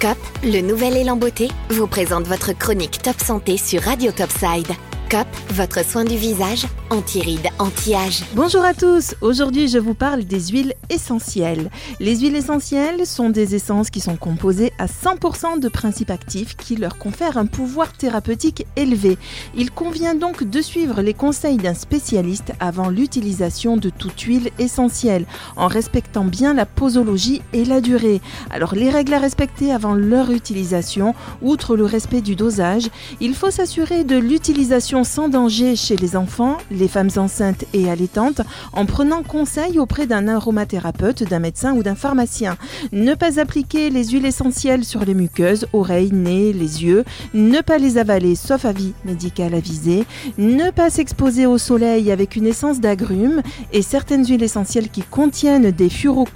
COP, le nouvel élan beauté, vous présente votre chronique Top Santé sur Radio Topside. COP, votre soin du visage, anti-rides, anti-âge. Bonjour à tous, aujourd'hui je vous parle des huiles essentielles. Les huiles essentielles sont des essences qui sont composées à 100% de principes actifs qui leur confèrent un pouvoir thérapeutique élevé. Il convient donc de suivre les conseils d'un spécialiste avant l'utilisation de toute huile essentielle, en respectant bien la posologie et la durée. Alors les règles à respecter avant leur utilisation, outre le respect du dosage, il faut s'assurer de l'utilisation sans danger chez les enfants, les femmes enceintes et allaitantes en prenant conseil auprès d'un aromathérapeute, d'un médecin ou d'un pharmacien. Ne pas appliquer les huiles essentielles sur les muqueuses, oreilles, nez, les yeux. Ne pas les avaler sauf avis médical avisé. Ne pas s'exposer au soleil avec une essence d'agrumes et certaines huiles essentielles qui contiennent des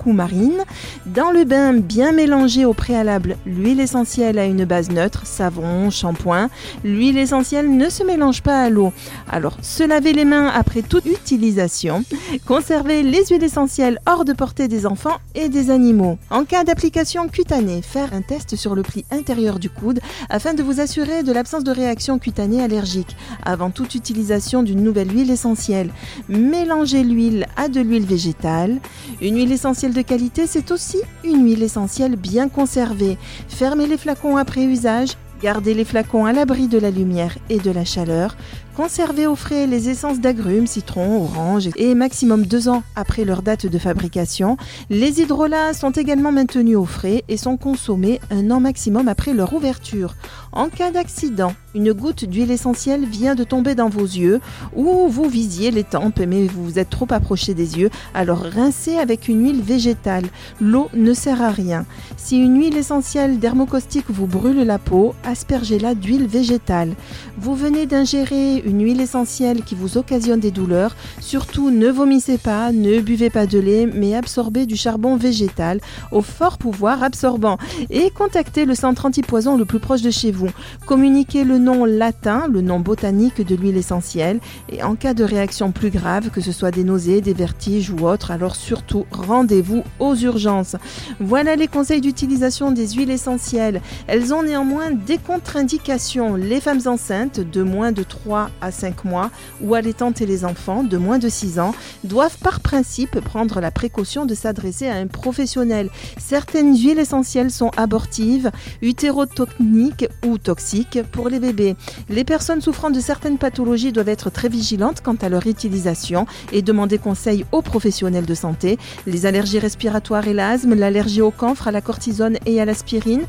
marines. Dans le bain, bien mélanger au préalable l'huile essentielle à une base neutre, savon, shampoing. L'huile essentielle ne se mélange pas à l'eau. Alors, se laver les mains après toute utilisation, conserver les huiles essentielles hors de portée des enfants et des animaux. En cas d'application cutanée, faire un test sur le pli intérieur du coude afin de vous assurer de l'absence de réaction cutanée allergique avant toute utilisation d'une nouvelle huile essentielle. Mélanger l'huile à de l'huile végétale. Une huile essentielle de qualité, c'est aussi une huile essentielle bien conservée. Fermez les flacons après usage Gardez les flacons à l'abri de la lumière et de la chaleur. Conservez au frais les essences d'agrumes, citron, orange et maximum deux ans après leur date de fabrication. Les hydrolats sont également maintenus au frais et sont consommés un an maximum après leur ouverture. En cas d'accident, une goutte d'huile essentielle vient de tomber dans vos yeux ou vous visiez les tempes mais vous vous êtes trop approché des yeux, alors rincez avec une huile végétale. L'eau ne sert à rien. Si une huile essentielle dermocaustique vous brûle la peau, aspergez-la d'huile végétale. Vous venez d'ingérer une huile essentielle qui vous occasionne des douleurs, surtout ne vomissez pas, ne buvez pas de lait, mais absorbez du charbon végétal au fort pouvoir absorbant et contactez le centre antipoison le plus proche de chez vous. Communiquez le nom latin, le nom botanique de l'huile essentielle et en cas de réaction plus grave, que ce soit des nausées, des vertiges ou autres, alors surtout rendez-vous aux urgences. Voilà les conseils d'utilisation des huiles essentielles. Elles ont néanmoins des contre-indications. Les femmes enceintes de moins de 3 à 5 mois ou allaitantes et les enfants de moins de 6 ans doivent par principe prendre la précaution de s'adresser à un professionnel. Certaines huiles essentielles sont abortives, utérotoniques ou toxiques pour les bébés. Les personnes souffrant de certaines pathologies doivent être très vigilantes quant à leur utilisation et demander conseil aux professionnels de santé. Les allergies respiratoires et l'asthme, l'allergie au camphre, à la cortisone et à l'aspirine,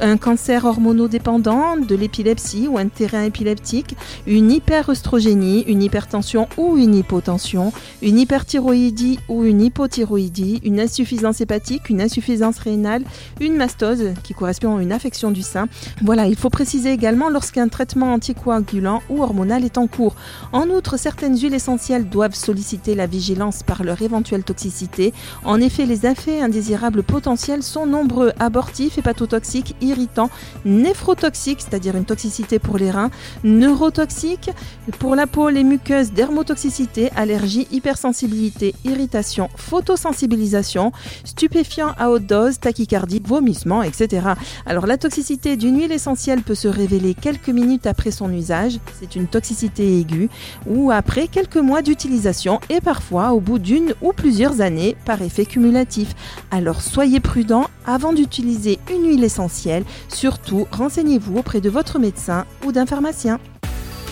un cancer hormonodépendant, de l'épilepsie ou un terrain épileptique, une hyper hyperestrogénie, une hypertension ou une hypotension, une hyperthyroïdie ou une hypothyroïdie, une insuffisance hépatique, une insuffisance rénale, une mastose qui correspond à une affection du sein. Voilà, il faut préciser également lorsqu'un traitement anticoagulant ou hormonal est en cours. En outre, certaines huiles essentielles doivent solliciter la vigilance par leur éventuelle toxicité. En effet, les effets indésirables potentiels sont nombreux, abortifs, hépatotoxiques, irritants, néphrotoxiques, c'est-à-dire une toxicité pour les reins, neurotoxiques, pour la peau, les muqueuses, dermotoxicité, allergie, hypersensibilité, irritation, photosensibilisation, stupéfiants à haute dose, tachycardie, vomissement, etc. Alors la toxicité d'une huile essentielle peut se révéler quelques minutes après son usage, c'est une toxicité aiguë, ou après quelques mois d'utilisation et parfois au bout d'une ou plusieurs années par effet cumulatif. Alors soyez prudent avant d'utiliser une huile essentielle, surtout renseignez-vous auprès de votre médecin ou d'un pharmacien.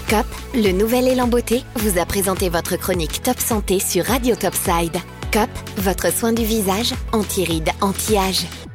COP, le nouvel élan beauté, vous a présenté votre chronique Top Santé sur Radio Topside. COP, votre soin du visage, anti-rides, anti-âge.